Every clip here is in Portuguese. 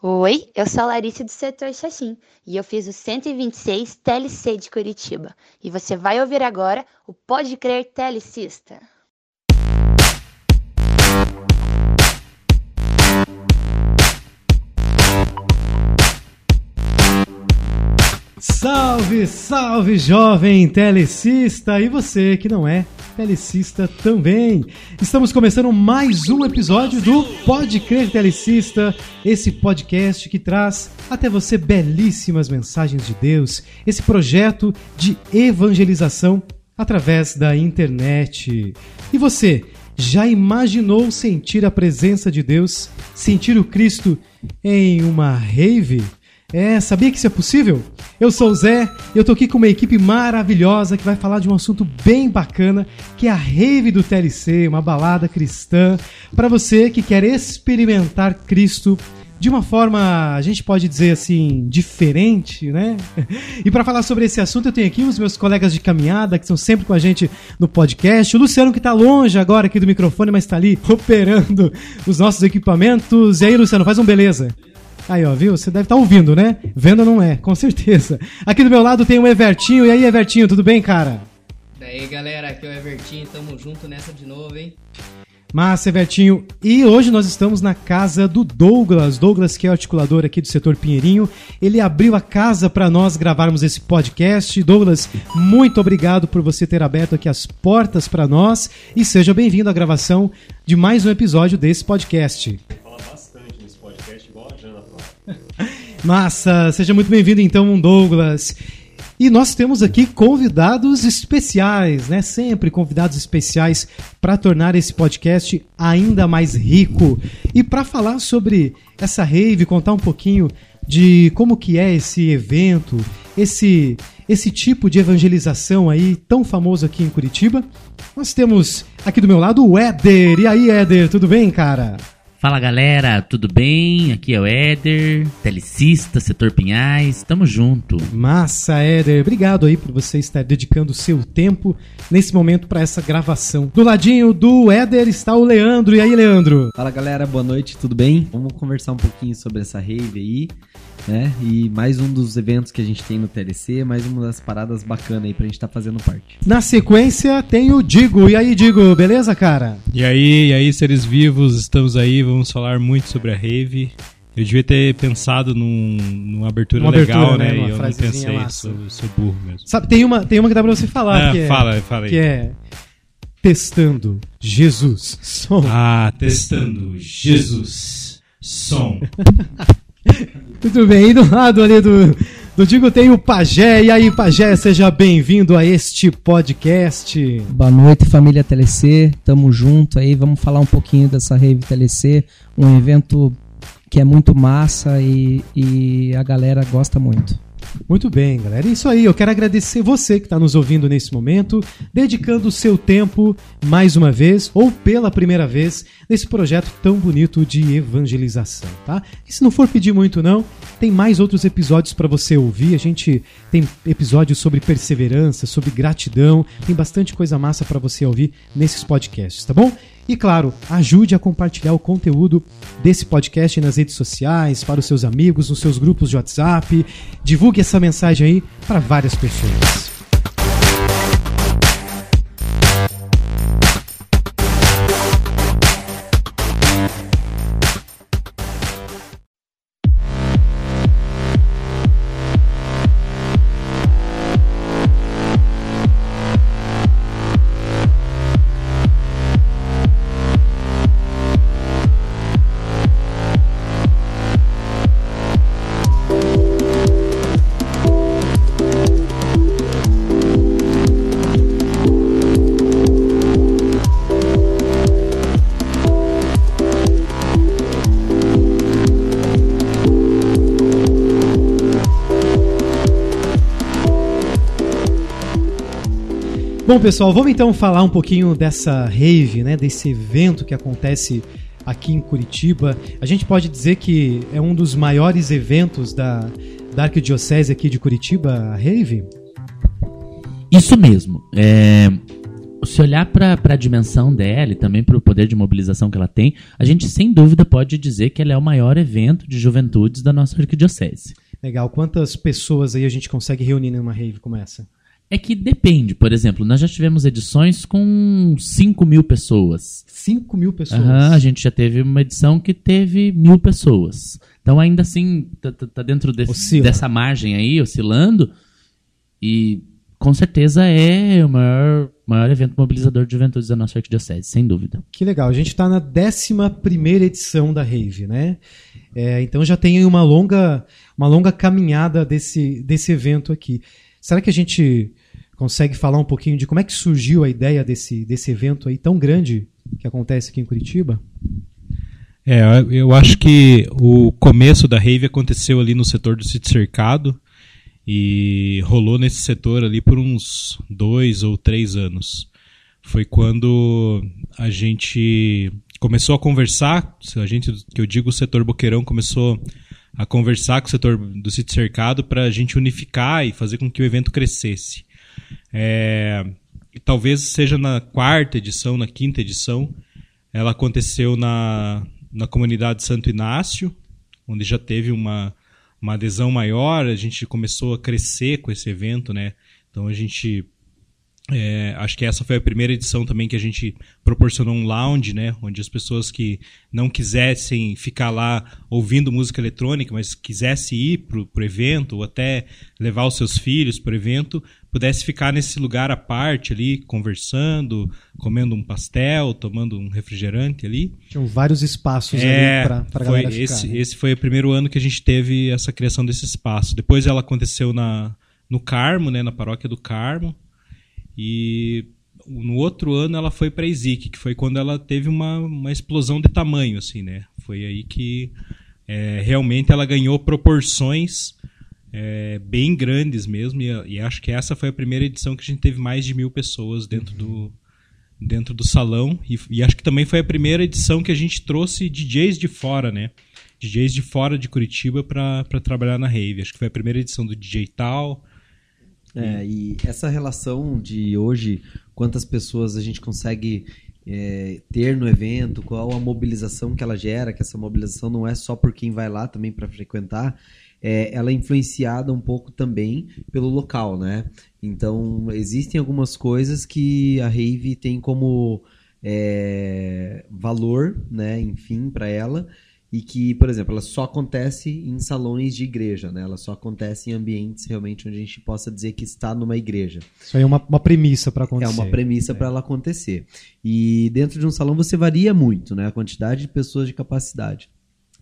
Oi, eu sou a Larissa do setor Xaxim e eu fiz o 126 TLC de Curitiba. E você vai ouvir agora o Pode Crer Telecista. Salve, salve, jovem telecista! E você que não é telecista também. Estamos começando mais um episódio do Pode Crer Telecista, esse podcast que traz até você belíssimas mensagens de Deus, esse projeto de evangelização através da internet. E você, já imaginou sentir a presença de Deus, sentir o Cristo em uma rave? É, sabia que isso é possível? Eu sou o Zé eu tô aqui com uma equipe maravilhosa que vai falar de um assunto bem bacana, que é a rave do TLC, uma balada cristã, para você que quer experimentar Cristo de uma forma, a gente pode dizer assim, diferente, né? E para falar sobre esse assunto, eu tenho aqui os meus colegas de caminhada que estão sempre com a gente no podcast. O Luciano que tá longe agora aqui do microfone, mas tá ali operando os nossos equipamentos. E aí, Luciano, faz um beleza. Aí, ó, viu? Você deve estar tá ouvindo, né? Venda não é, com certeza. Aqui do meu lado tem o Evertinho. E aí, Evertinho, tudo bem, cara? Daí, galera, aqui é o Evertinho. Tamo junto nessa de novo, hein? Massa, Evertinho. E hoje nós estamos na casa do Douglas. Douglas, que é o articulador aqui do setor Pinheirinho. Ele abriu a casa para nós gravarmos esse podcast. Douglas, muito obrigado por você ter aberto aqui as portas para nós. E seja bem-vindo à gravação de mais um episódio desse podcast. Massa, seja muito bem-vindo então, Douglas. E nós temos aqui convidados especiais, né? Sempre convidados especiais para tornar esse podcast ainda mais rico. E para falar sobre essa rave, contar um pouquinho de como que é esse evento, esse esse tipo de evangelização aí tão famoso aqui em Curitiba. Nós temos aqui do meu lado o Éder. E aí, Éder, tudo bem, cara? Fala galera, tudo bem? Aqui é o Éder, telecista, setor Pinhais, tamo junto. Massa, Éder, obrigado aí por você estar dedicando o seu tempo nesse momento para essa gravação. Do ladinho do Éder está o Leandro, e aí Leandro? Fala galera, boa noite, tudo bem? Vamos conversar um pouquinho sobre essa rave aí né? E mais um dos eventos que a gente tem no TLC, mais uma das paradas bacanas aí pra gente estar tá fazendo parte. Na sequência tem o Digo. E aí, Digo, beleza, cara? E aí, e aí, seres vivos, estamos aí, vamos falar muito sobre a Rave. Eu devia ter pensado num, numa abertura uma legal, abertura, né? né? E eu não pensei, sou, sou, burro mesmo. Sabe, tem uma, tem uma que dá pra você falar. É, que é, fala, fala aí. Que é Testando Jesus Som. Ah, testando Jesus Som. Muito bem, e do lado ali do, do Digo tem o Pajé. E aí, Pajé, seja bem-vindo a este podcast. Boa noite, família TLC. Tamo junto aí, vamos falar um pouquinho dessa Rave TLC, um evento que é muito massa e, e a galera gosta muito. Muito bem, galera. É isso aí. Eu quero agradecer você que está nos ouvindo nesse momento, dedicando o seu tempo mais uma vez ou pela primeira vez nesse projeto tão bonito de evangelização, tá? E se não for pedir muito não, tem mais outros episódios para você ouvir. A gente tem episódios sobre perseverança, sobre gratidão, tem bastante coisa massa para você ouvir nesses podcasts, tá bom? E claro, ajude a compartilhar o conteúdo desse podcast nas redes sociais, para os seus amigos, nos seus grupos de WhatsApp. Divulgue essa mensagem aí para várias pessoas. Bom, pessoal, vamos então falar um pouquinho dessa rave, né, desse evento que acontece aqui em Curitiba. A gente pode dizer que é um dos maiores eventos da, da Arquidiocese aqui de Curitiba, a rave? Isso mesmo. É, se olhar para a dimensão dela e também para o poder de mobilização que ela tem, a gente sem dúvida pode dizer que ela é o maior evento de juventudes da nossa arquidiocese. Legal. Quantas pessoas aí a gente consegue reunir numa rave como essa? É que depende. Por exemplo, nós já tivemos edições com 5 mil pessoas. 5 mil pessoas? Uhum, a gente já teve uma edição que teve mil pessoas. Então, ainda assim, tá, tá, tá dentro desse, dessa margem aí, oscilando. E com certeza é o maior, maior evento mobilizador de juventude da nossa arquidiocese, sem dúvida. Que legal. A gente está na 11 edição da Rave, né? É, então já tem uma longa, uma longa caminhada desse, desse evento aqui. Será que a gente consegue falar um pouquinho de como é que surgiu a ideia desse, desse evento aí tão grande que acontece aqui em Curitiba? É, eu acho que o começo da rave aconteceu ali no setor do sítio cercado e rolou nesse setor ali por uns dois ou três anos. Foi quando a gente começou a conversar, a gente, que eu digo o setor Boqueirão, começou a conversar com o setor do sítio cercado para a gente unificar e fazer com que o evento crescesse. É, talvez seja na quarta edição, na quinta edição, ela aconteceu na, na comunidade Santo Inácio, onde já teve uma, uma adesão maior, a gente começou a crescer com esse evento, né? Então a gente é, acho que essa foi a primeira edição também que a gente proporcionou um lounge, né, onde as pessoas que não quisessem ficar lá ouvindo música eletrônica, mas quisessem ir para o evento ou até levar os seus filhos para o evento, pudesse ficar nesse lugar à parte ali, conversando, comendo um pastel, tomando um refrigerante ali. Tinham vários espaços é, ali para galera ficar. Esse, né? esse foi o primeiro ano que a gente teve essa criação desse espaço. Depois ela aconteceu na, no Carmo, né, na paróquia do Carmo. E no outro ano ela foi para Isic, que foi quando ela teve uma, uma explosão de tamanho, assim, né? Foi aí que é, realmente ela ganhou proporções é, bem grandes mesmo. E, e, acho que essa foi a primeira edição que a gente teve mais de mil pessoas dentro uhum. do dentro do salão. E, e, acho que também foi a primeira edição que a gente trouxe DJs de fora, né? DJs de fora de Curitiba para trabalhar na rave. Acho que foi a primeira edição do DJ Tal. É, e essa relação de hoje, quantas pessoas a gente consegue é, ter no evento, qual a mobilização que ela gera, que essa mobilização não é só por quem vai lá também para frequentar, é, ela é influenciada um pouco também pelo local, né? Então, existem algumas coisas que a Rave tem como é, valor, né, enfim, para ela, e que, por exemplo, ela só acontece em salões de igreja, né? Ela só acontece em ambientes realmente onde a gente possa dizer que está numa igreja. Isso aí é uma, uma premissa para acontecer. É uma premissa é. para ela acontecer. E dentro de um salão você varia muito, né? A quantidade de pessoas de capacidade.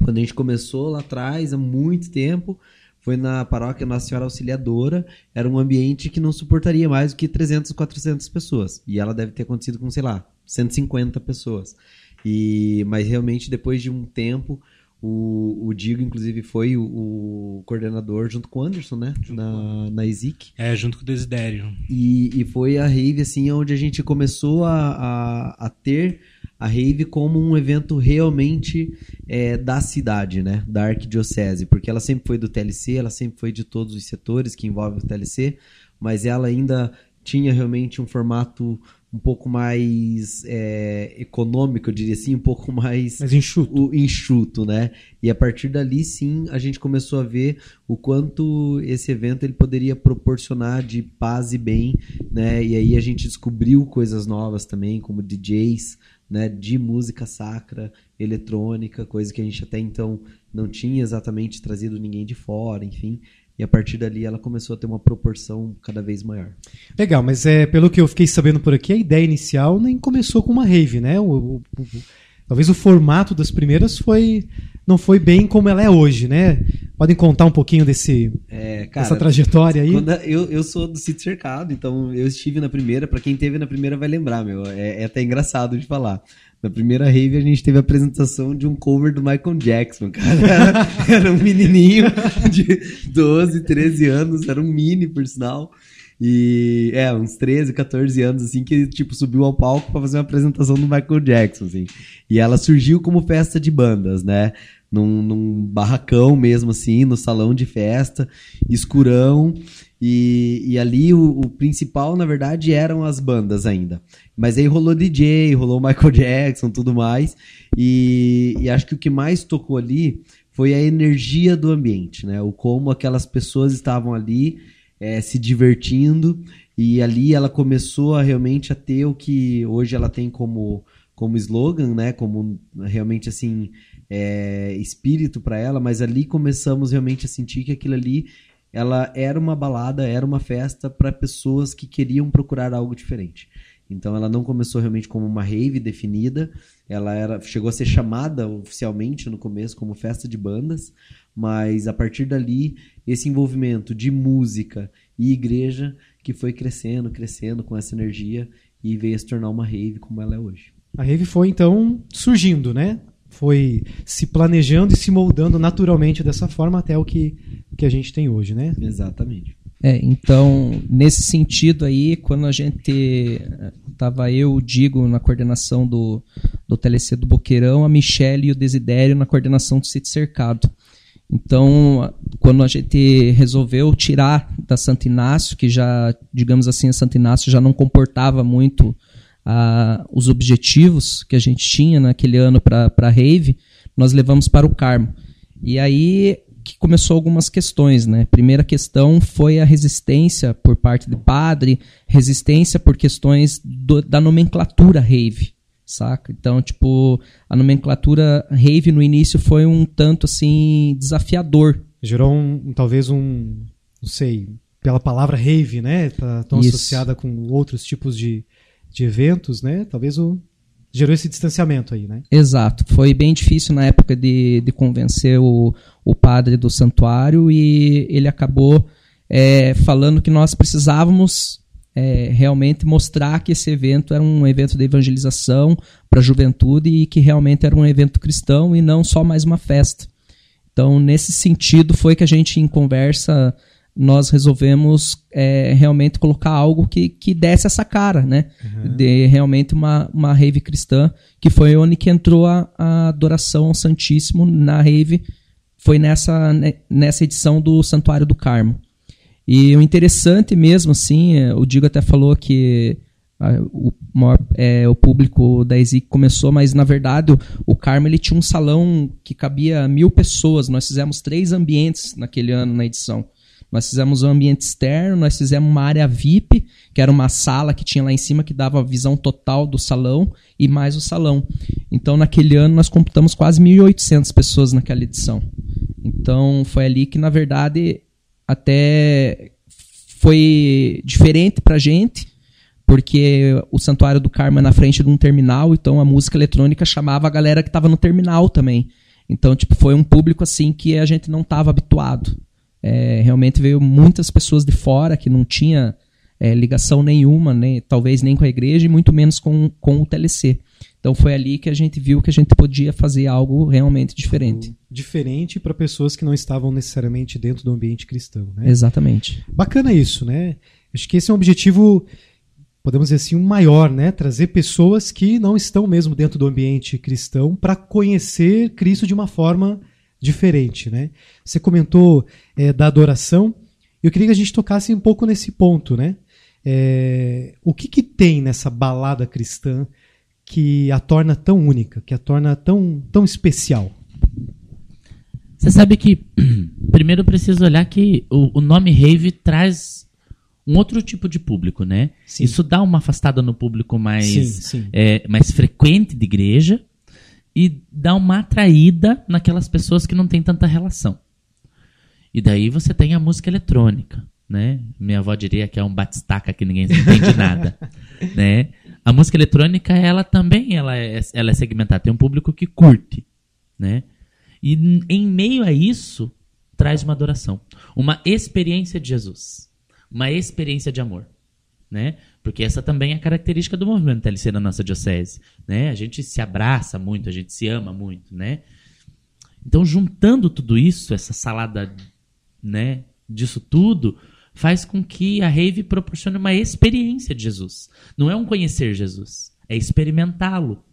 Quando a gente começou lá atrás, há muito tempo, foi na paróquia Nossa Senhora Auxiliadora, era um ambiente que não suportaria mais do que 300, 400 pessoas. E ela deve ter acontecido com, sei lá, 150 pessoas. E, mas realmente, depois de um tempo, o, o Digo, inclusive, foi o, o, coordenador junto com o Anderson, né? na, na ESIC. É, junto com o Desidério. E, e foi a Rave, assim, onde a gente começou a, a, a ter a Rave como um evento realmente é, da cidade, né? Da arquidiocese. Porque ela sempre foi do TLC, ela sempre foi de todos os setores que envolvem o TLC, mas ela ainda tinha realmente um formato um pouco mais é, econômico, eu diria assim, um pouco mais, mais enxuto. O, enxuto, né? E a partir dali, sim, a gente começou a ver o quanto esse evento ele poderia proporcionar de paz e bem, né? E aí a gente descobriu coisas novas também, como DJs, né? De música sacra, eletrônica, coisa que a gente até então não tinha exatamente trazido ninguém de fora, enfim. E a partir dali ela começou a ter uma proporção cada vez maior. Legal, mas é, pelo que eu fiquei sabendo por aqui, a ideia inicial nem começou com uma rave, né? O, o, o, talvez o formato das primeiras foi não foi bem como ela é hoje, né? Podem contar um pouquinho desse, é, cara, dessa trajetória aí? eu, eu sou do sítio cercado, então eu estive na primeira. Para quem teve na primeira vai lembrar, meu. É, é até engraçado de falar. Na primeira rave a gente teve a apresentação de um cover do Michael Jackson, cara. Era, um menininho de 12, 13 anos, era um mini, por sinal. E é, uns 13, 14 anos, assim, que, tipo, subiu ao palco para fazer uma apresentação do Michael Jackson, assim. E ela surgiu como festa de bandas, né? Num, num barracão mesmo, assim, no salão de festa, escurão. E, e ali o, o principal, na verdade, eram as bandas ainda. Mas aí rolou DJ, rolou Michael Jackson, tudo mais. E, e acho que o que mais tocou ali foi a energia do ambiente, né? O como aquelas pessoas estavam ali é, se divertindo e ali ela começou a realmente a ter o que hoje ela tem como como slogan, né? Como realmente assim é, espírito para ela, mas ali começamos realmente a sentir que aquilo ali ela era uma balada, era uma festa para pessoas que queriam procurar algo diferente. Então ela não começou realmente como uma rave definida, ela era, chegou a ser chamada oficialmente no começo como festa de bandas, mas a partir dali esse envolvimento de música e igreja que foi crescendo, crescendo com essa energia e veio a se tornar uma rave como ela é hoje. A rave foi então surgindo, né? Foi se planejando e se moldando naturalmente dessa forma até o que, que a gente tem hoje, né? Exatamente. É, então, nesse sentido aí, quando a gente tava eu, o Digo, na coordenação do, do TLC do Boqueirão, a Michelle e o Desidério na coordenação do Sítio Cercado. Então, quando a gente resolveu tirar da Santo Inácio, que já, digamos assim, a Santo Inácio já não comportava muito uh, os objetivos que a gente tinha naquele ano para a Rave, nós levamos para o Carmo. E aí que começou algumas questões, né? Primeira questão foi a resistência por parte do padre, resistência por questões do, da nomenclatura rave, saca? Então, tipo, a nomenclatura rave no início foi um tanto assim desafiador. Gerou um, talvez um, não sei, pela palavra rave, né? Tá tão Isso. associada com outros tipos de, de eventos, né? Talvez o gerou esse distanciamento aí, né? Exato. Foi bem difícil na época de, de convencer o, o padre do santuário e ele acabou é, falando que nós precisávamos é, realmente mostrar que esse evento era um evento de evangelização para a juventude e que realmente era um evento cristão e não só mais uma festa. Então, nesse sentido, foi que a gente, em conversa, nós resolvemos é, realmente colocar algo que, que desse essa cara, né? Uhum. De realmente uma, uma rave cristã, que foi onde que entrou a, a adoração ao Santíssimo na rave, foi nessa, né, nessa edição do Santuário do Carmo. E o interessante mesmo, assim, é, o Digo até falou que a, o, maior, é, o público da ESIC começou, mas na verdade o, o Carmo ele tinha um salão que cabia mil pessoas. Nós fizemos três ambientes naquele ano na edição. Nós fizemos um ambiente externo, nós fizemos uma área VIP, que era uma sala que tinha lá em cima que dava a visão total do salão e mais o salão. Então, naquele ano, nós computamos quase 1.800 pessoas naquela edição. Então, foi ali que, na verdade, até foi diferente pra gente, porque o Santuário do Carmo é na frente de um terminal, então a música eletrônica chamava a galera que estava no terminal também. Então, tipo, foi um público assim que a gente não estava habituado. É, realmente veio muitas pessoas de fora que não tinha é, ligação nenhuma, né, talvez nem com a igreja e muito menos com, com o TLC. Então foi ali que a gente viu que a gente podia fazer algo realmente diferente. Diferente para pessoas que não estavam necessariamente dentro do ambiente cristão. Né? Exatamente. Bacana isso, né? Acho que esse é um objetivo, podemos dizer assim, um maior, né? Trazer pessoas que não estão mesmo dentro do ambiente cristão para conhecer Cristo de uma forma diferente, né? Você comentou é, da adoração. Eu queria que a gente tocasse um pouco nesse ponto, né? É, o que, que tem nessa balada cristã que a torna tão única, que a torna tão, tão especial? Você sabe que primeiro preciso olhar que o, o, nome rave traz um outro tipo de público, né? Sim. Isso dá uma afastada no público mais, sim, sim. É, mais frequente de igreja, e dá uma atraída naquelas pessoas que não têm tanta relação. E daí você tem a música eletrônica, né? Minha avó diria que é um batistaca que ninguém entende nada, né? A música eletrônica, ela também ela é, ela é segmentada, tem um público que curte, né? E em meio a isso, traz uma adoração, uma experiência de Jesus, uma experiência de amor, né? Porque essa também é a característica do movimento TLC na nossa diocese, né? A gente se abraça muito, a gente se ama muito, né? Então, juntando tudo isso, essa salada, né, disso tudo, faz com que a rave proporcione uma experiência de Jesus. Não é um conhecer Jesus, é experimentá-lo.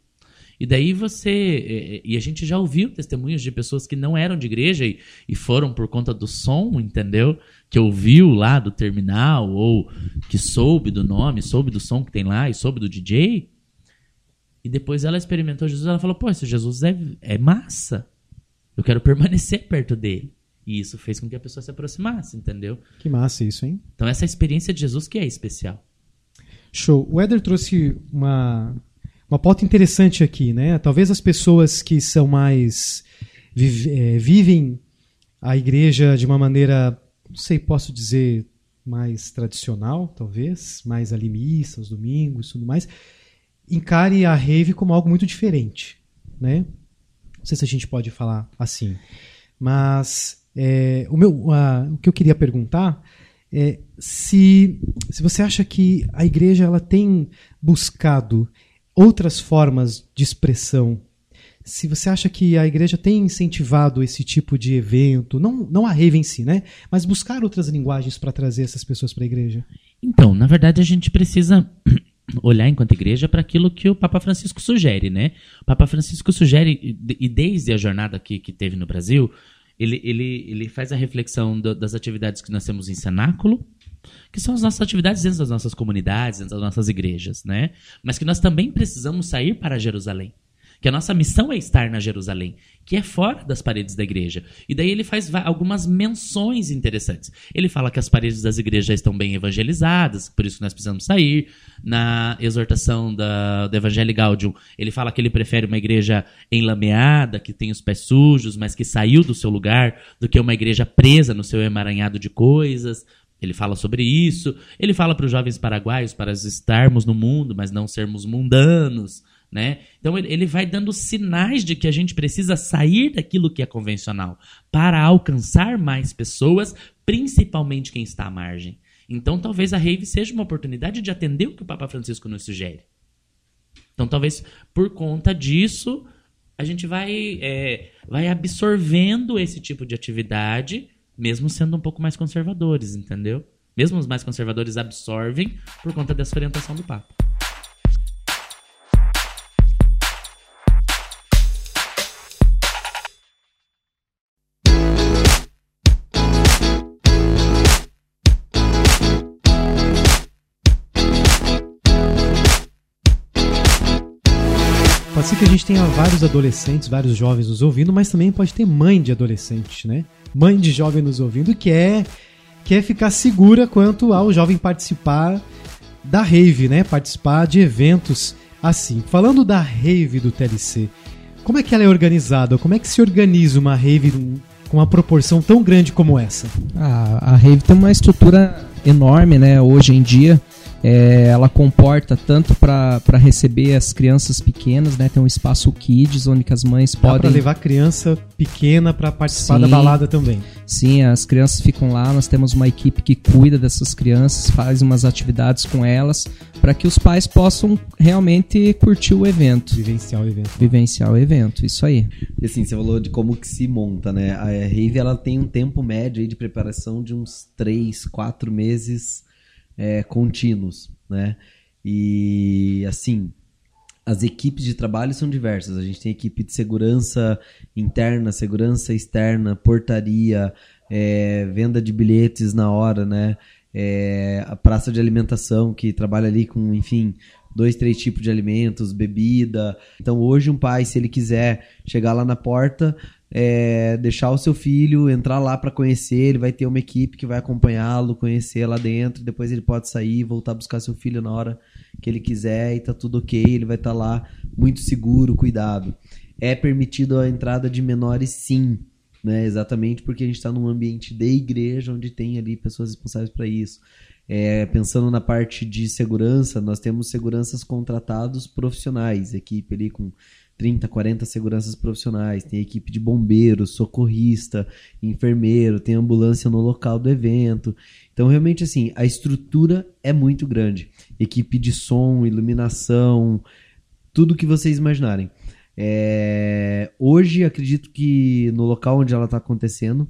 E daí você. E a gente já ouviu testemunhos de pessoas que não eram de igreja e, e foram por conta do som, entendeu? Que ouviu lá do terminal, ou que soube do nome, soube do som que tem lá e soube do DJ. E depois ela experimentou Jesus, ela falou: pô, esse Jesus é, é massa. Eu quero permanecer perto dele. E isso fez com que a pessoa se aproximasse, entendeu? Que massa isso, hein? Então essa experiência de Jesus que é especial. Show. O Éder trouxe uma, uma pauta interessante aqui, né? Talvez as pessoas que são mais. Vive, é, vivem a igreja de uma maneira, não sei, posso dizer, mais tradicional, talvez, mais alimista, os domingos tudo mais, encare a rave como algo muito diferente, né? Não sei se a gente pode falar assim, mas é, o, meu, o que eu queria perguntar é se, se você acha que a igreja ela tem buscado outras formas de expressão. Se você acha que a igreja tem incentivado esse tipo de evento, não, não a rave em si, né? Mas buscar outras linguagens para trazer essas pessoas para a igreja. Então, na verdade, a gente precisa olhar enquanto igreja para aquilo que o Papa Francisco sugere, né? O Papa Francisco sugere, e desde a jornada que, que teve no Brasil, ele, ele, ele faz a reflexão do, das atividades que nós temos em cenáculo, que são as nossas atividades dentro das nossas comunidades, dentro das nossas igrejas, né? Mas que nós também precisamos sair para Jerusalém que a nossa missão é estar na Jerusalém, que é fora das paredes da igreja. E daí ele faz algumas menções interessantes. Ele fala que as paredes das igrejas já estão bem evangelizadas, por isso nós precisamos sair. Na exortação da, do Evangelho Gaudium, ele fala que ele prefere uma igreja enlameada, que tem os pés sujos, mas que saiu do seu lugar, do que uma igreja presa no seu emaranhado de coisas. Ele fala sobre isso. Ele fala para os jovens paraguaios para estarmos no mundo, mas não sermos mundanos. Né? Então ele vai dando sinais de que a gente precisa sair daquilo que é convencional para alcançar mais pessoas, principalmente quem está à margem. Então talvez a rave seja uma oportunidade de atender o que o Papa Francisco nos sugere. Então talvez por conta disso a gente vai, é, vai absorvendo esse tipo de atividade, mesmo sendo um pouco mais conservadores, entendeu? Mesmo os mais conservadores absorvem por conta dessa orientação do Papa. Pode ser que a gente tenha vários adolescentes, vários jovens nos ouvindo, mas também pode ter mãe de adolescente, né? Mãe de jovem nos ouvindo que é quer ficar segura quanto ao jovem participar da rave, né? Participar de eventos assim. Falando da rave do TLC, como é que ela é organizada? Como é que se organiza uma rave com uma proporção tão grande como essa? Ah, a rave tem uma estrutura enorme, né? Hoje em dia é, ela comporta tanto para receber as crianças pequenas, né? Tem um espaço kids onde as mães Dá podem. Para levar criança pequena para participar sim, da balada também. Sim, as crianças ficam lá. Nós temos uma equipe que cuida dessas crianças, faz umas atividades com elas para que os pais possam realmente curtir o evento. Vivenciar o evento. Vivenciar o evento, isso aí. E assim, você falou de como que se monta, né? A Rave ela tem um tempo médio de preparação de uns 3, 4 meses é, contínuos, né? E assim, as equipes de trabalho são diversas. A gente tem equipe de segurança interna, segurança externa, portaria, é, venda de bilhetes na hora, né? É, a praça de alimentação que trabalha ali com, enfim, dois, três tipos de alimentos, bebida. Então hoje um pai, se ele quiser chegar lá na porta, é, deixar o seu filho entrar lá para conhecer, ele vai ter uma equipe que vai acompanhá-lo, conhecer lá dentro, depois ele pode sair voltar a buscar seu filho na hora que ele quiser e tá tudo ok, ele vai estar tá lá muito seguro, cuidado. É permitido a entrada de menores sim, né? Exatamente porque a gente está num ambiente de igreja onde tem ali pessoas responsáveis para isso. É, pensando na parte de segurança, nós temos seguranças contratados profissionais, equipe ali com 30, 40 seguranças profissionais, tem equipe de bombeiros, socorrista, enfermeiro, tem ambulância no local do evento. Então, realmente, assim, a estrutura é muito grande. Equipe de som, iluminação, tudo que vocês imaginarem. É... Hoje, acredito que no local onde ela está acontecendo,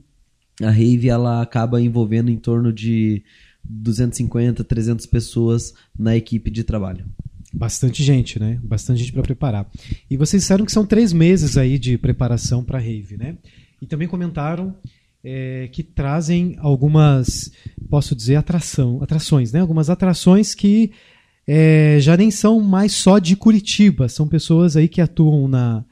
a rave ela acaba envolvendo em torno de 250, 300 pessoas na equipe de trabalho. Bastante gente, né? Bastante gente para preparar. E vocês disseram que são três meses aí de preparação para rave, né? E também comentaram é, que trazem algumas, posso dizer, atração, atrações, né? Algumas atrações que é, já nem são mais só de Curitiba, são pessoas aí que atuam na,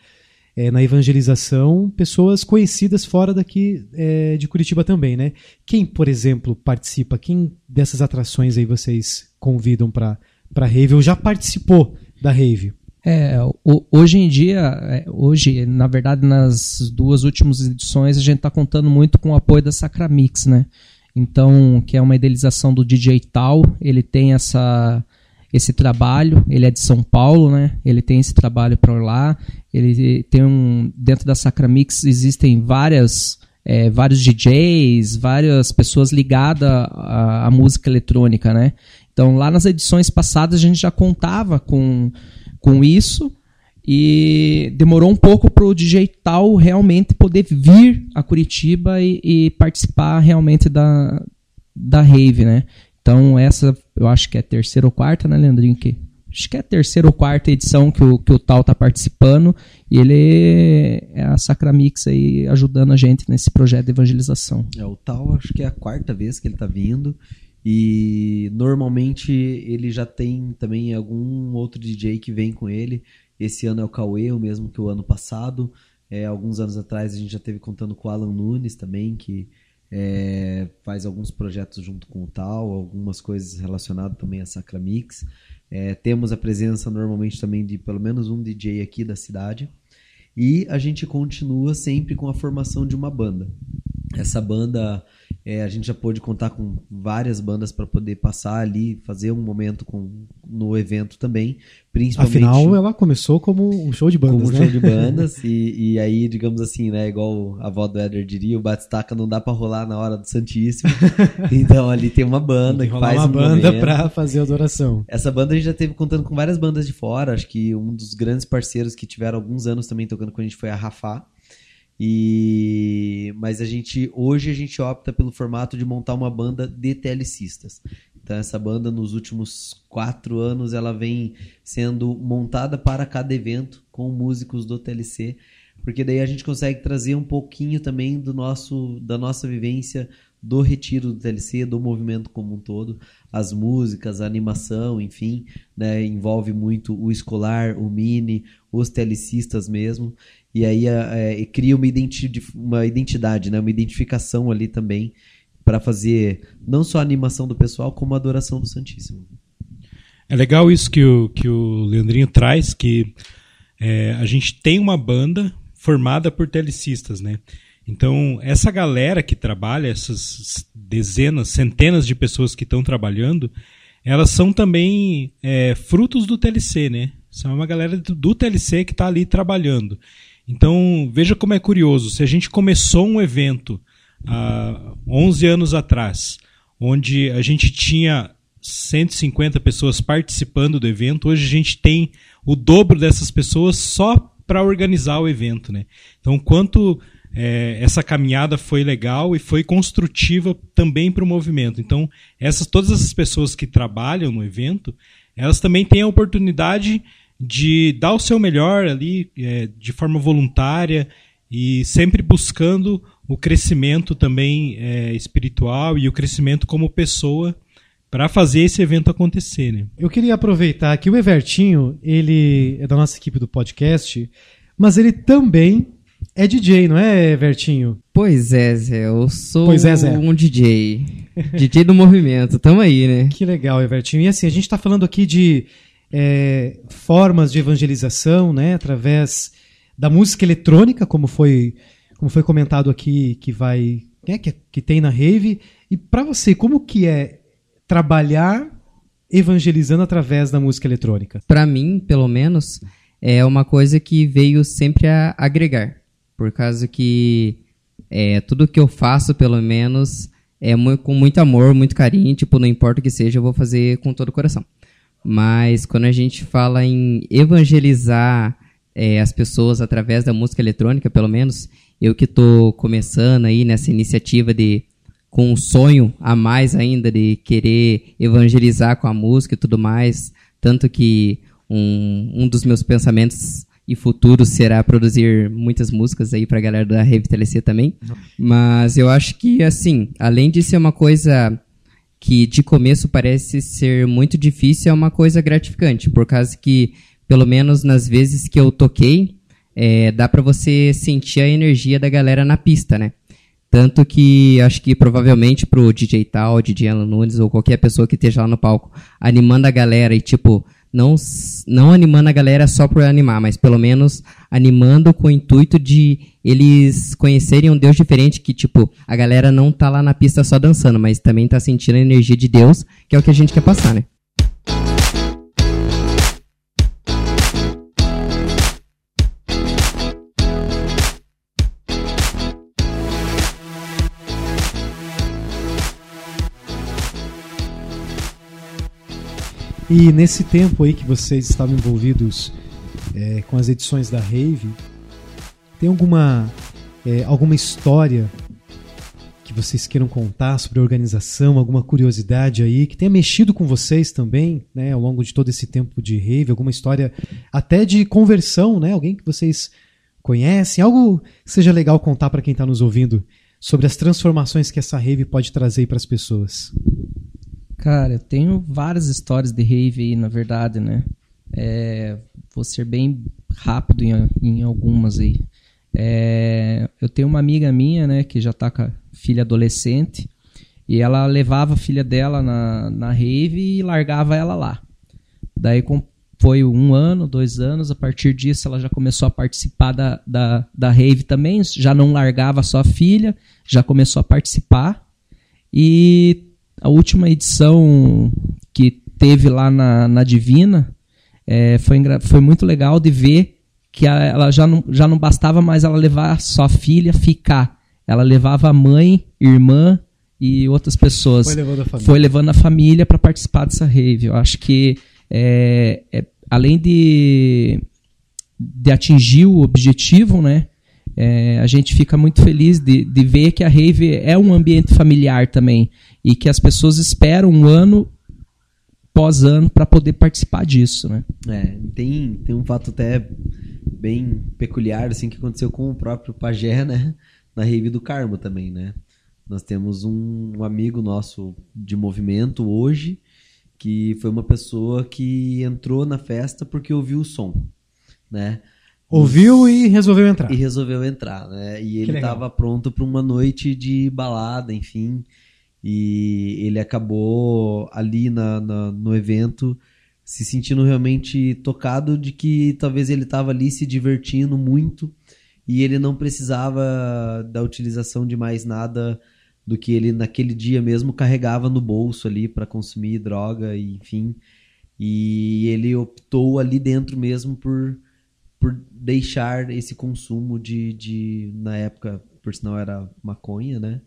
é, na evangelização, pessoas conhecidas fora daqui é, de Curitiba também, né? Quem, por exemplo, participa? Quem dessas atrações aí vocês convidam para para rave ou já participou da rave? É, hoje em dia, é, hoje, na verdade, nas duas últimas edições, a gente está contando muito com o apoio da Sacramix, né? Então, que é uma idealização do DJ Tal, ele tem essa esse trabalho, ele é de São Paulo, né? Ele tem esse trabalho por lá. Ele tem um dentro da Sacramix existem várias é, vários DJs, várias pessoas ligadas à, à, música eletrônica, né? Então lá nas edições passadas a gente já contava com, com isso e demorou um pouco para o DJ Tal realmente poder vir a Curitiba e, e participar realmente da, da rave, né? Então, essa eu acho que é a terceira ou quarta, né, Leandrinho? Que, acho que é a terceira ou quarta edição que o, que o Tal tá participando. E ele é a Sacramix aí ajudando a gente nesse projeto de evangelização. É, o Tal acho que é a quarta vez que ele tá vindo. E normalmente ele já tem também algum outro DJ que vem com ele. Esse ano é o Cauê, o mesmo que o ano passado. É, alguns anos atrás a gente já teve contando com o Alan Nunes também, que é, faz alguns projetos junto com o Tal, algumas coisas relacionadas também a Sacramix. É, temos a presença normalmente também de pelo menos um DJ aqui da cidade. E a gente continua sempre com a formação de uma banda. Essa banda é, a gente já pôde contar com várias bandas para poder passar ali, fazer um momento com, no evento também. Principalmente, Afinal, ela começou como um show de bandas, como um né? show de bandas. e, e aí, digamos assim, né? Igual a avó do Éder diria, o Batistaca não dá para rolar na hora do Santíssimo. então ali tem uma banda tem que, que faz uma um banda para fazer a adoração. Essa banda a gente já teve contando com várias bandas de fora. Acho que um dos grandes parceiros que tiveram alguns anos também tocando com a gente foi a Rafa. E mas a gente hoje a gente opta pelo formato de montar uma banda de telecistas. Então essa banda nos últimos quatro anos ela vem sendo montada para cada evento com músicos do TLC, porque daí a gente consegue trazer um pouquinho também do nosso da nossa vivência do retiro do TLC, do movimento como um todo, as músicas, a animação, enfim, né, envolve muito o escolar, o mini, os telecistas mesmo e aí é, cria uma, identi uma identidade, né? uma identificação ali também para fazer não só a animação do pessoal, como a adoração do Santíssimo. É legal isso que o, que o Leandrinho traz, que é, a gente tem uma banda formada por telecistas, né? Então, essa galera que trabalha, essas dezenas, centenas de pessoas que estão trabalhando, elas são também é, frutos do TLC, né? São uma galera do, do TLC que está ali trabalhando. Então, veja como é curioso. Se a gente começou um evento há 11 anos atrás, onde a gente tinha 150 pessoas participando do evento, hoje a gente tem o dobro dessas pessoas só para organizar o evento. Né? Então, quanto é, essa caminhada foi legal e foi construtiva também para o movimento. Então, essas, todas essas pessoas que trabalham no evento, elas também têm a oportunidade de dar o seu melhor ali é, de forma voluntária e sempre buscando o crescimento também é, espiritual e o crescimento como pessoa para fazer esse evento acontecer. Né? Eu queria aproveitar que o Evertinho, ele é da nossa equipe do podcast, mas ele também é DJ, não é, Evertinho? Pois é, Zé, eu sou pois é, Zé. um DJ. DJ do movimento, tamo aí, né? Que legal, Evertinho. E assim, a gente está falando aqui de é, formas de evangelização, né, através da música eletrônica, como foi, como foi comentado aqui, que vai, né, que, que tem na Rave. E para você, como que é trabalhar evangelizando através da música eletrônica? Para mim, pelo menos, é uma coisa que veio sempre a agregar, por causa que é, tudo que eu faço, pelo menos, é com muito amor, muito carinho, tipo, não importa o que seja, eu vou fazer com todo o coração. Mas quando a gente fala em evangelizar é, as pessoas através da música eletrônica, pelo menos, eu que estou começando aí nessa iniciativa de com um sonho a mais ainda de querer evangelizar com a música e tudo mais, tanto que um, um dos meus pensamentos e futuro será produzir muitas músicas aí pra galera da Rave TLC também. Mas eu acho que, assim, além de ser uma coisa que de começo parece ser muito difícil, é uma coisa gratificante, por causa que, pelo menos nas vezes que eu toquei, é, dá para você sentir a energia da galera na pista, né? Tanto que acho que provavelmente pro DJ Tal, DJ Alan Nunes ou qualquer pessoa que esteja lá no palco animando a galera e tipo, não, não animando a galera só por animar, mas pelo menos animando com o intuito de eles conhecerem um Deus diferente, que tipo, a galera não tá lá na pista só dançando, mas também tá sentindo a energia de Deus, que é o que a gente quer passar, né? E nesse tempo aí que vocês estavam envolvidos é, com as edições da Rave, tem alguma, é, alguma história que vocês queiram contar sobre a organização, alguma curiosidade aí que tenha mexido com vocês também, né, ao longo de todo esse tempo de Rave, alguma história até de conversão, né, alguém que vocês conhecem, algo que seja legal contar para quem está nos ouvindo sobre as transformações que essa Rave pode trazer para as pessoas. Cara, eu tenho várias histórias de rave aí, na verdade, né? É, vou ser bem rápido em, em algumas aí. É, eu tenho uma amiga minha, né, que já tá com a filha adolescente, e ela levava a filha dela na, na rave e largava ela lá. Daí com, foi um ano, dois anos, a partir disso ela já começou a participar da, da, da rave também, já não largava só a filha, já começou a participar. E a última edição que teve lá na, na Divina é, foi, foi muito legal de ver que ela já não, já não bastava mais ela levar só a filha ficar. Ela levava a mãe, irmã e outras pessoas. Foi levando a família. Foi levando a família para participar dessa rave. Eu acho que é, é, além de, de atingir o objetivo, né? É, a gente fica muito feliz de, de ver que a rave é um ambiente familiar também e que as pessoas esperam um ano pós ano para poder participar disso, né? É, tem, tem um fato até bem peculiar assim que aconteceu com o próprio Pajé, né? Na rave do Carmo também, né? Nós temos um, um amigo nosso de movimento hoje que foi uma pessoa que entrou na festa porque ouviu o som, né? Ouviu e resolveu entrar. E resolveu entrar, né? E ele estava pronto para uma noite de balada, enfim. E ele acabou ali na, na, no evento se sentindo realmente tocado de que talvez ele estava ali se divertindo muito e ele não precisava da utilização de mais nada do que ele naquele dia mesmo carregava no bolso ali para consumir droga e enfim e ele optou ali dentro mesmo por por deixar esse consumo de, de na época, por sinal era maconha, né?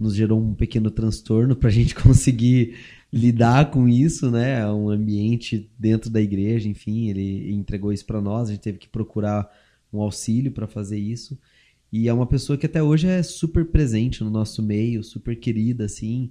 Nos gerou um pequeno transtorno para a gente conseguir lidar com isso, né? Um ambiente dentro da igreja, enfim, ele entregou isso para nós, a gente teve que procurar um auxílio para fazer isso. E é uma pessoa que até hoje é super presente no nosso meio, super querida, assim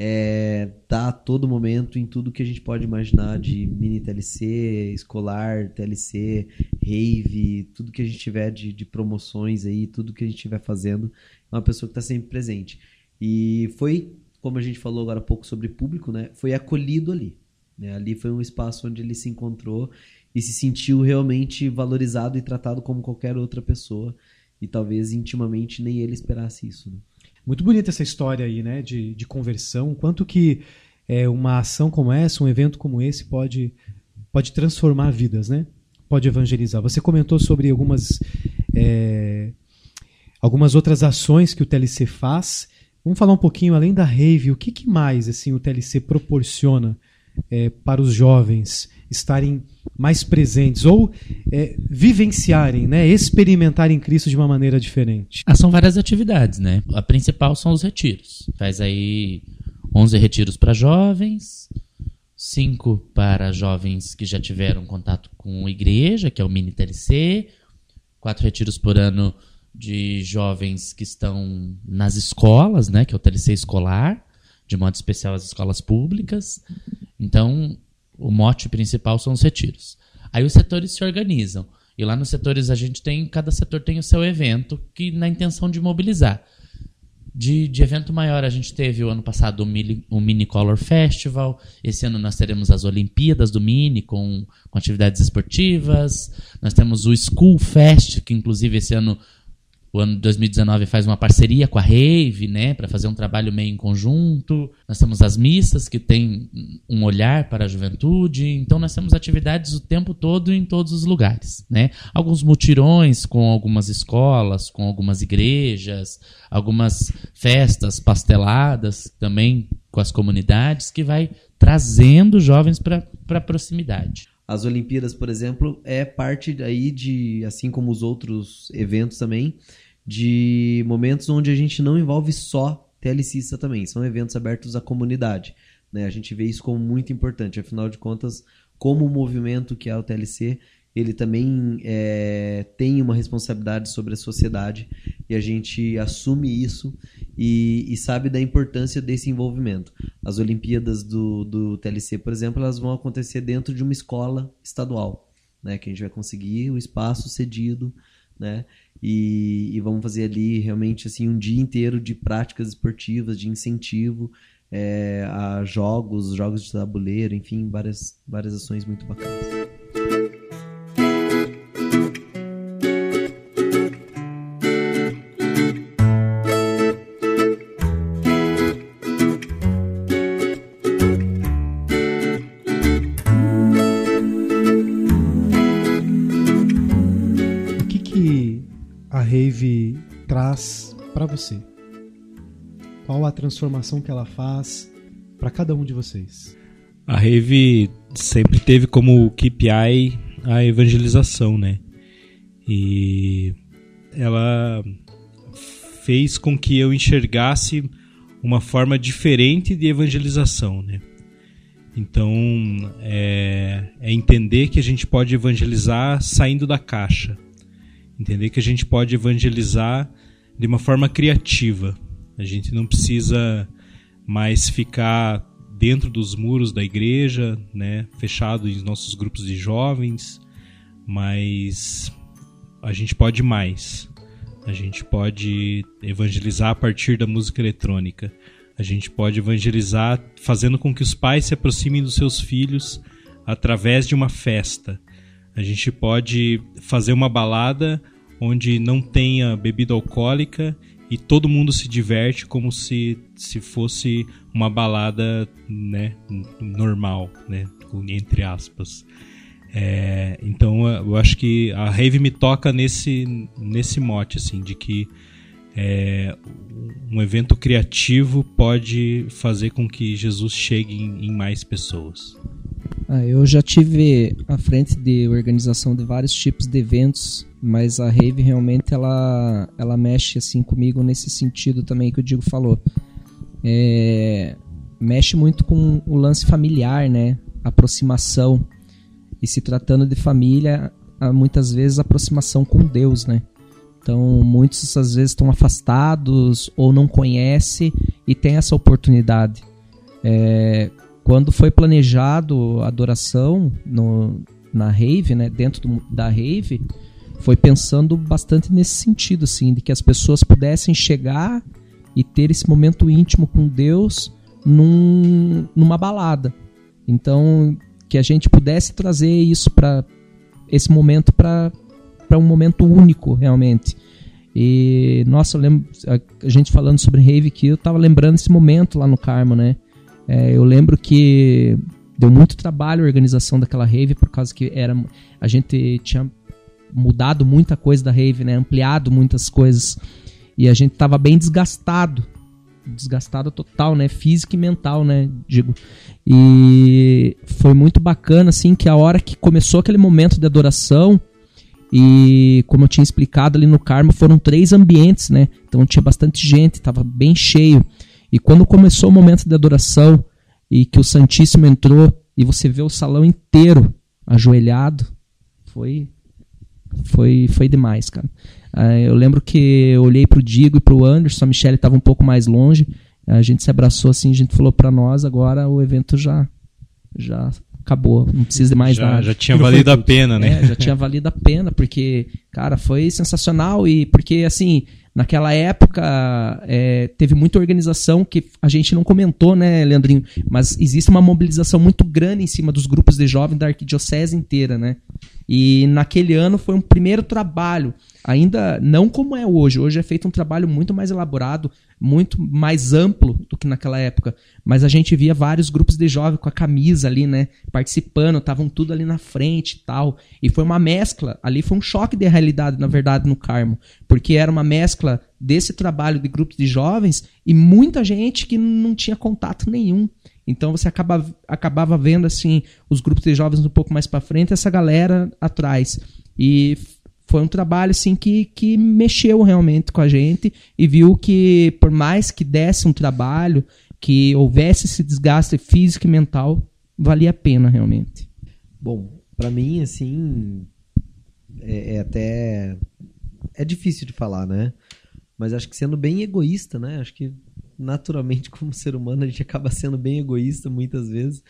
é, tá a todo momento em tudo que a gente pode imaginar de mini TLC, escolar, TLC, rave, tudo que a gente tiver de, de promoções aí, tudo que a gente estiver fazendo, é uma pessoa que está sempre presente. E foi, como a gente falou agora há pouco sobre público, né? Foi acolhido ali. Né? Ali foi um espaço onde ele se encontrou e se sentiu realmente valorizado e tratado como qualquer outra pessoa. E talvez intimamente nem ele esperasse isso. Né? Muito bonita essa história aí, né, de, de conversão. Quanto que é, uma ação como essa, um evento como esse pode, pode transformar vidas, né? Pode evangelizar. Você comentou sobre algumas, é, algumas outras ações que o TLC faz. Vamos falar um pouquinho além da rave, o que, que mais assim o TLC proporciona é, para os jovens estarem mais presentes ou é, vivenciarem, né, experimentarem Cristo de uma maneira diferente? Ah, são várias atividades, né? A principal são os retiros. Faz aí 11 retiros para jovens, 5 para jovens que já tiveram contato com igreja, que é o mini TLC, quatro retiros por ano de jovens que estão nas escolas, né, que é o TLC escolar, de modo especial as escolas públicas. Então, o mote principal são os retiros. Aí os setores se organizam. E lá nos setores a gente tem, cada setor tem o seu evento que na intenção de mobilizar. De, de evento maior, a gente teve o ano passado o Mini, o Mini Color Festival. Esse ano nós teremos as Olimpíadas do Mini com, com atividades esportivas. Nós temos o School Fest, que inclusive esse ano o ano de 2019 faz uma parceria com a Rave, né, para fazer um trabalho meio em conjunto. Nós temos as missas que tem um olhar para a juventude. Então nós temos atividades o tempo todo em todos os lugares, né? Alguns mutirões com algumas escolas, com algumas igrejas, algumas festas pasteladas também com as comunidades que vai trazendo jovens para a proximidade. As Olimpíadas, por exemplo, é parte aí de, assim como os outros eventos também, de momentos onde a gente não envolve só telecista também, são eventos abertos à comunidade. Né? A gente vê isso como muito importante, afinal de contas, como o movimento que é o TLC, ele também é, tem uma responsabilidade sobre a sociedade e a gente assume isso e, e, sabe da importância desse envolvimento. As Olimpíadas do, do TLC, por exemplo, elas vão acontecer dentro de uma escola estadual, né, que a gente vai conseguir o espaço cedido, né, e, e, vamos fazer ali realmente assim um dia inteiro de práticas esportivas, de incentivo é, a jogos, jogos de tabuleiro, enfim, várias, várias ações muito bacanas. Você? Qual a transformação que ela faz para cada um de vocês? A Rave sempre teve como KPI a evangelização, né? E ela fez com que eu enxergasse uma forma diferente de evangelização, né? Então, é, é, entender que a gente pode evangelizar saindo da caixa. Entender que a gente pode evangelizar de uma forma criativa. A gente não precisa mais ficar dentro dos muros da igreja, né, fechado em nossos grupos de jovens, mas a gente pode mais. A gente pode evangelizar a partir da música eletrônica. A gente pode evangelizar fazendo com que os pais se aproximem dos seus filhos através de uma festa. A gente pode fazer uma balada onde não tenha bebida alcoólica e todo mundo se diverte como se, se fosse uma balada né, normal, né, entre aspas. É, então eu acho que a rave me toca nesse, nesse mote assim de que é, um evento criativo pode fazer com que Jesus chegue em, em mais pessoas. Ah, eu já tive à frente de organização de vários tipos de eventos, mas a Rave realmente ela, ela mexe assim comigo nesse sentido também que o Diego falou. É, mexe muito com o lance familiar, né? Aproximação. E se tratando de família, muitas vezes aproximação com Deus, né? Então, muitos às vezes estão afastados ou não conhecem e tem essa oportunidade. É, quando foi planejado a adoração no, na rave, né, dentro do, da rave, foi pensando bastante nesse sentido, assim, de que as pessoas pudessem chegar e ter esse momento íntimo com Deus num, numa balada. Então, que a gente pudesse trazer isso para esse momento para um momento único, realmente. E, nossa, eu lembro, a, gente falando sobre rave aqui, eu tava lembrando esse momento lá no Carmo, né? É, eu lembro que deu muito trabalho a organização daquela rave por causa que era a gente tinha mudado muita coisa da rave, né? Ampliado muitas coisas e a gente tava bem desgastado, desgastado total, né? Físico e mental, né? Digo. E foi muito bacana assim que a hora que começou aquele momento de adoração e como eu tinha explicado ali no Carmo, foram três ambientes, né? Então tinha bastante gente, tava bem cheio. E quando começou o momento de adoração e que o Santíssimo entrou e você vê o salão inteiro ajoelhado, foi foi foi demais, cara. Uh, eu lembro que eu olhei pro Diego e pro Anderson, a Michelle estava um pouco mais longe, a gente se abraçou assim, a gente falou para nós, agora o evento já já acabou, não precisa de mais já, nada. já tinha valido a pena, né? É, já tinha valido a pena, porque, cara, foi sensacional e porque, assim, naquela época é, teve muita organização que a gente não comentou, né, Leandrinho? Mas existe uma mobilização muito grande em cima dos grupos de jovens da arquidiocese inteira, né? E naquele ano foi um primeiro trabalho, ainda não como é hoje. Hoje é feito um trabalho muito mais elaborado, muito mais amplo do que naquela época. Mas a gente via vários grupos de jovens com a camisa ali, né? Participando, estavam tudo ali na frente e tal. E foi uma mescla, ali foi um choque de realidade, na verdade, no Carmo. Porque era uma mescla desse trabalho de grupos de jovens e muita gente que não tinha contato nenhum. Então você acaba, acabava vendo assim os grupos de jovens um pouco mais para frente, essa galera atrás. E foi um trabalho assim que, que mexeu realmente com a gente e viu que por mais que desse um trabalho, que houvesse esse desgaste físico e mental, valia a pena realmente. Bom, para mim assim é, é até é difícil de falar, né? Mas acho que sendo bem egoísta, né? Acho que naturalmente, como ser humano, a gente acaba sendo bem egoísta muitas vezes.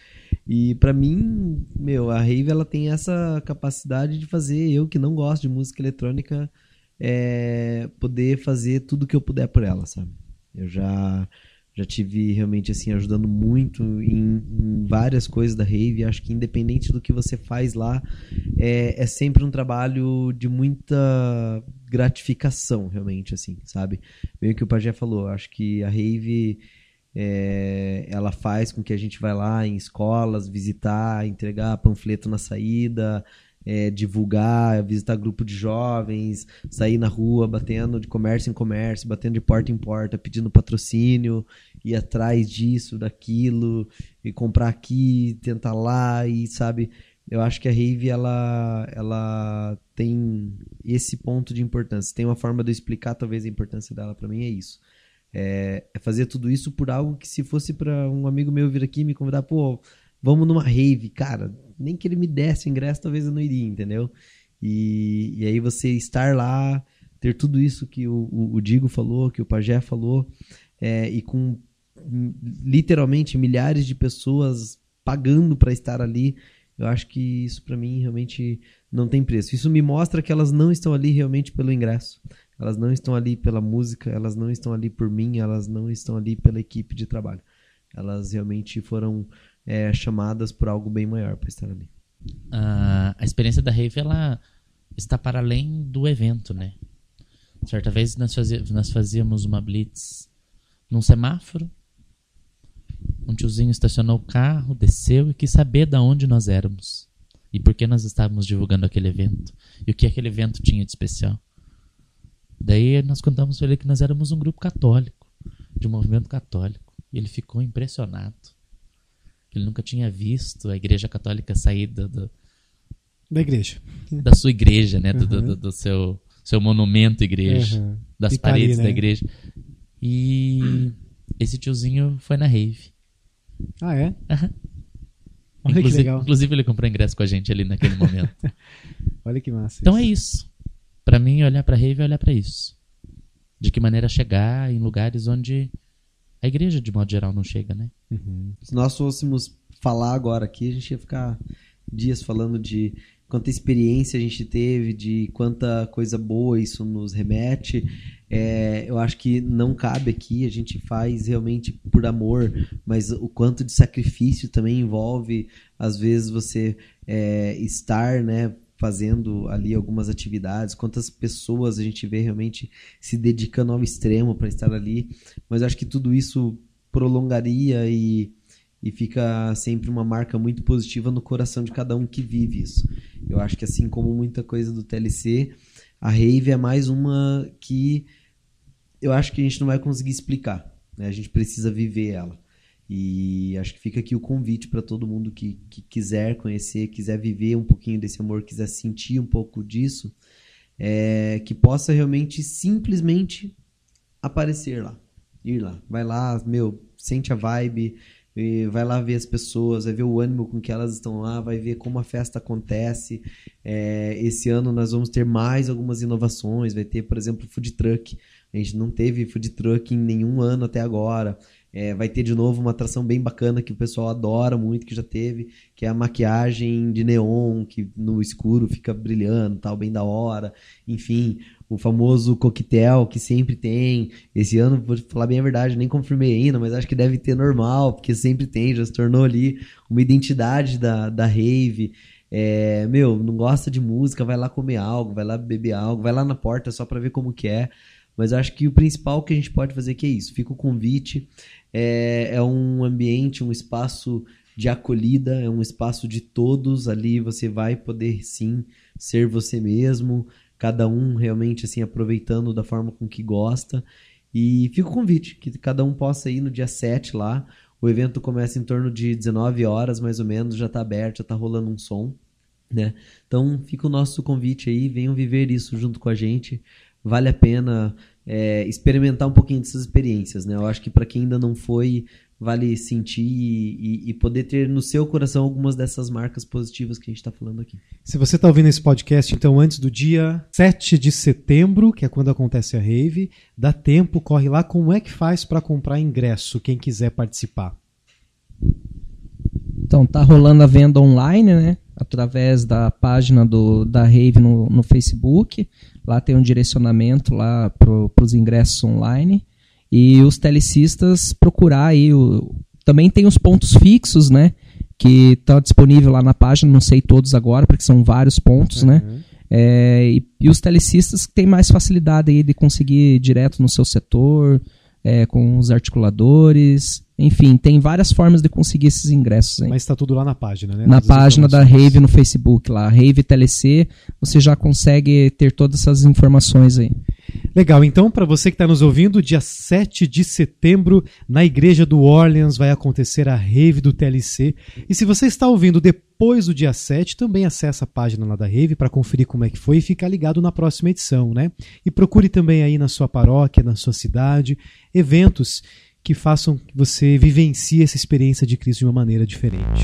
E para mim, meu, a Rave ela tem essa capacidade de fazer eu que não gosto de música eletrônica é, poder fazer tudo que eu puder por ela, sabe? Eu já já tive realmente assim ajudando muito em, em, várias coisas da Rave. Acho que independente do que você faz lá, é, é sempre um trabalho de muita gratificação, realmente, assim, sabe? Meio que o Pajé falou, acho que a Rave é, ela faz com que a gente vá lá em escolas, visitar, entregar panfleto na saída, é, divulgar, visitar grupo de jovens, sair na rua, batendo de comércio em comércio, batendo de porta em porta, pedindo patrocínio, ir atrás disso, daquilo, e comprar aqui, tentar lá, e sabe, eu acho que a Rave ela, ela tem esse ponto de importância. Tem uma forma de eu explicar talvez a importância dela para mim é isso. É, é, fazer tudo isso por algo que se fosse para um amigo meu vir aqui me convidar, pô, vamos numa rave, cara, nem que ele me desse ingresso, talvez eu não iria, entendeu? E, e aí você estar lá, ter tudo isso que o, o, o Digo falou, que o Pajé falou, é, e com literalmente milhares de pessoas pagando para estar ali, eu acho que isso para mim realmente não tem preço. Isso me mostra que elas não estão ali realmente pelo ingresso. Elas não estão ali pela música, elas não estão ali por mim, elas não estão ali pela equipe de trabalho. Elas realmente foram é, chamadas por algo bem maior para estar ali. Uh, a experiência da Rave ela está para além do evento, né? Certa vez nós, fazia, nós fazíamos uma blitz num semáforo. Um tiozinho estacionou o carro, desceu e quis saber de onde nós éramos e por que nós estávamos divulgando aquele evento e o que aquele evento tinha de especial. Daí nós contamos para ele que nós éramos um grupo católico, de um movimento católico, e ele ficou impressionado. Ele nunca tinha visto a igreja católica sair do, do da igreja. Da sua igreja, né? Uhum. Do, do, do, seu, seu monumento igreja. Uhum. Das e paredes tá ali, né? da igreja. E esse tiozinho foi na rave. Ah, é? Uhum. Olha inclusive, que legal. Inclusive ele comprou ingresso com a gente ali naquele momento. Olha que massa. Então isso. é isso. Para mim, olhar para rave é olhar para isso. De que maneira chegar em lugares onde a igreja, de modo geral, não chega, né? Uhum. Se nós fôssemos falar agora aqui, a gente ia ficar dias falando de quanta experiência a gente teve, de quanta coisa boa isso nos remete. É, eu acho que não cabe aqui, a gente faz realmente por amor, mas o quanto de sacrifício também envolve, às vezes, você é, estar, né? Fazendo ali algumas atividades, quantas pessoas a gente vê realmente se dedicando ao extremo para estar ali, mas acho que tudo isso prolongaria e, e fica sempre uma marca muito positiva no coração de cada um que vive isso. Eu acho que assim como muita coisa do TLC, a Rave é mais uma que eu acho que a gente não vai conseguir explicar, né? A gente precisa viver ela. E acho que fica aqui o convite para todo mundo que, que quiser conhecer, quiser viver um pouquinho desse amor, quiser sentir um pouco disso, é, que possa realmente simplesmente aparecer lá, ir lá, vai lá, meu, sente a vibe, vai lá ver as pessoas, vai ver o ânimo com que elas estão lá, vai ver como a festa acontece. É, esse ano nós vamos ter mais algumas inovações, vai ter, por exemplo, food truck. A gente não teve food truck em nenhum ano até agora. É, vai ter de novo uma atração bem bacana que o pessoal adora muito, que já teve, que é a maquiagem de neon, que no escuro fica brilhando, tal, bem da hora. Enfim, o famoso coquetel que sempre tem. Esse ano, vou falar bem a verdade, nem confirmei ainda, mas acho que deve ter normal, porque sempre tem, já se tornou ali uma identidade da, da rave. É, meu, não gosta de música, vai lá comer algo, vai lá beber algo, vai lá na porta só para ver como que é. Mas acho que o principal que a gente pode fazer que é isso. Fica o convite. É, é um ambiente, um espaço de acolhida, é um espaço de todos. Ali você vai poder sim ser você mesmo, cada um realmente assim aproveitando da forma com que gosta. E fica o convite, que cada um possa ir no dia 7 lá. O evento começa em torno de 19 horas, mais ou menos, já está aberto, já está rolando um som. Né? Então fica o nosso convite aí, venham viver isso junto com a gente vale a pena é, experimentar um pouquinho dessas experiências, né? Eu acho que para quem ainda não foi, vale sentir e, e, poder ter no seu coração algumas dessas marcas positivas que a gente está falando aqui. Se você está ouvindo esse podcast, então, antes do dia 7 de setembro, que é quando acontece a rave, dá tempo, corre lá. Como é que faz para comprar ingresso, quem quiser participar? Então, tá rolando a venda online, né? Através da página do, da Rave no, no Facebook. Lá tem um direcionamento lá para os ingressos online. E os telecistas procurar aí. O, também tem os pontos fixos, né? Que está disponível lá na página, não sei todos agora, porque são vários pontos, né? uhum. né? É, e, e, os telecistas que têm mais facilidade aí de conseguir direto no seu setor, é, com os articuladores. Enfim, tem várias formas de conseguir esses ingressos. Hein? Mas está tudo lá na página, né? Na página da Rave no Facebook, lá, Rave TLC, você já consegue ter todas essas informações aí. Legal, então, para você que está nos ouvindo, dia 7 de setembro, na Igreja do Orleans, vai acontecer a Rave do TLC. E se você está ouvindo depois do dia 7, também acessa a página lá da Rave para conferir como é que foi e ficar ligado na próxima edição, né? E procure também aí na sua paróquia, na sua cidade, eventos que façam que você vivencie essa experiência de Cristo de uma maneira diferente.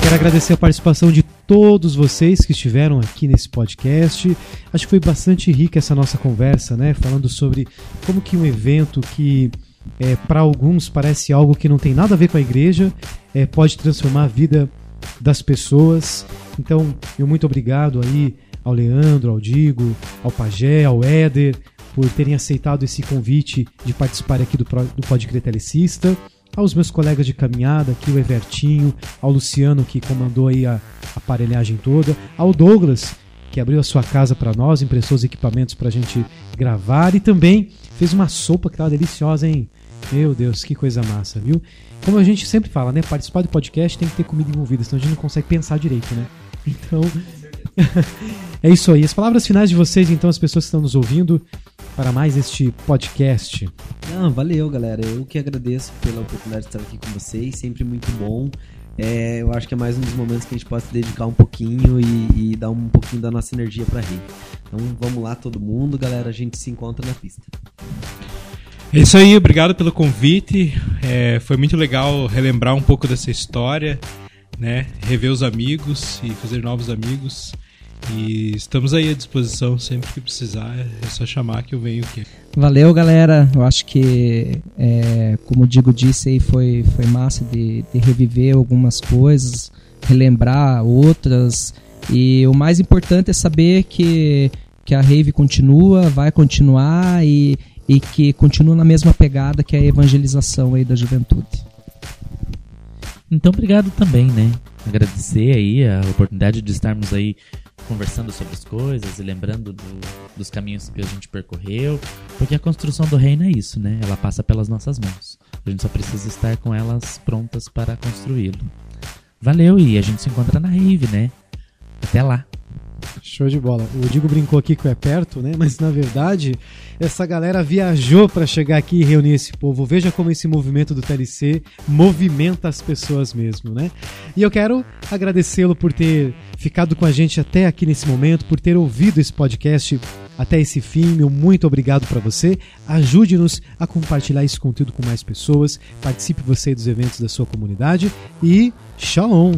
Quero agradecer a participação de todos vocês que estiveram aqui nesse podcast. Acho que foi bastante rica essa nossa conversa, né? Falando sobre como que um evento que é, para alguns parece algo que não tem nada a ver com a igreja, é, pode transformar a vida das pessoas. Então, eu muito obrigado aí ao Leandro, ao Digo, ao Pajé, ao Éder, por terem aceitado esse convite de participar aqui do, do Pode Crer Telecista. Aos meus colegas de caminhada aqui, o Evertinho, ao Luciano, que comandou aí a aparelhagem toda, ao Douglas, que abriu a sua casa para nós, emprestou os equipamentos para a gente gravar e também fez uma sopa que estava deliciosa, hein? Meu Deus, que coisa massa, viu? Como a gente sempre fala, né? Participar do podcast tem que ter comida envolvida, senão a gente não consegue pensar direito, né? Então, é isso aí. As palavras finais de vocês, então, as pessoas que estão nos ouvindo, para mais este podcast. Não, valeu, galera. Eu que agradeço pela oportunidade de estar aqui com vocês. Sempre muito bom. É, eu acho que é mais um dos momentos que a gente pode se dedicar um pouquinho e, e dar um pouquinho da nossa energia para rir. Então vamos lá, todo mundo, galera. A gente se encontra na pista. É isso aí, obrigado pelo convite. É, foi muito legal relembrar um pouco dessa história né, rever os amigos e fazer novos amigos. E estamos aí à disposição sempre que precisar, é só chamar que eu venho aqui. Valeu, galera. Eu acho que, é, como o Digo disse aí, foi, foi massa de, de reviver algumas coisas, relembrar outras. E o mais importante é saber que, que a Rave continua, vai continuar e, e que continua na mesma pegada que a evangelização aí da juventude. Então, obrigado também, né? Agradecer aí a oportunidade de estarmos aí conversando sobre as coisas e lembrando do, dos caminhos que a gente percorreu, porque a construção do reino é isso, né? Ela passa pelas nossas mãos. A gente só precisa estar com elas prontas para construí-lo. Valeu e a gente se encontra na Rave, né? Até lá. Show de bola. O Digo brincou aqui que é perto, né? Mas na verdade, essa galera viajou para chegar aqui e reunir esse povo. Veja como esse movimento do TLC movimenta as pessoas mesmo, né? E eu quero agradecê-lo por ter ficado com a gente até aqui nesse momento, por ter ouvido esse podcast até esse fim. Meu muito obrigado para você. Ajude-nos a compartilhar esse conteúdo com mais pessoas. Participe você dos eventos da sua comunidade e shalom.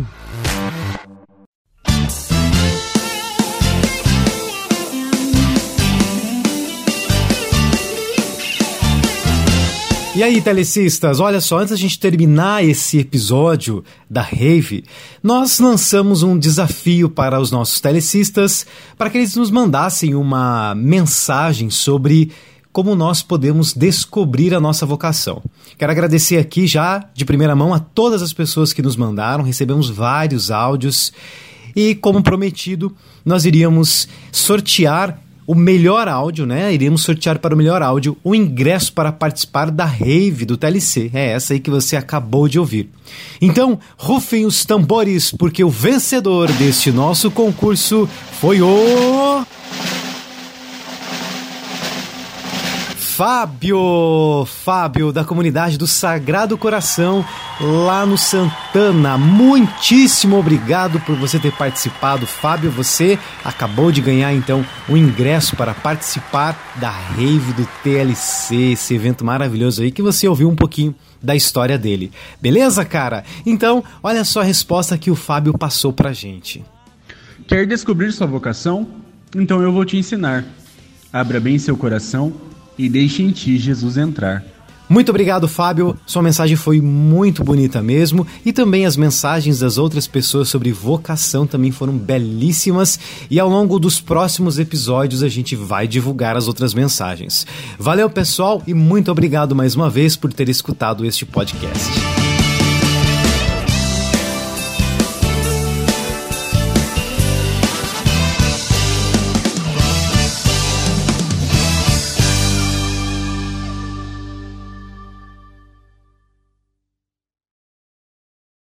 E aí, telecistas, olha só, antes da gente terminar esse episódio da Rave, nós lançamos um desafio para os nossos telecistas para que eles nos mandassem uma mensagem sobre como nós podemos descobrir a nossa vocação. Quero agradecer aqui já de primeira mão a todas as pessoas que nos mandaram, recebemos vários áudios e, como prometido, nós iríamos sortear o melhor áudio, né? Iremos sortear para o melhor áudio o ingresso para participar da rave do TLC. É essa aí que você acabou de ouvir. Então, rufem os tambores, porque o vencedor deste nosso concurso foi o. Fábio, Fábio da comunidade do Sagrado Coração lá no Santana. Muitíssimo obrigado por você ter participado, Fábio. Você acabou de ganhar então o ingresso para participar da Rave do TLC, esse evento maravilhoso aí que você ouviu um pouquinho da história dele. Beleza, cara? Então, olha só a resposta que o Fábio passou pra gente. Quer descobrir sua vocação? Então eu vou te ensinar. Abra bem seu coração e deixe em ti Jesus entrar. Muito obrigado, Fábio. Sua mensagem foi muito bonita mesmo. E também as mensagens das outras pessoas sobre vocação também foram belíssimas. E ao longo dos próximos episódios a gente vai divulgar as outras mensagens. Valeu, pessoal, e muito obrigado mais uma vez por ter escutado este podcast.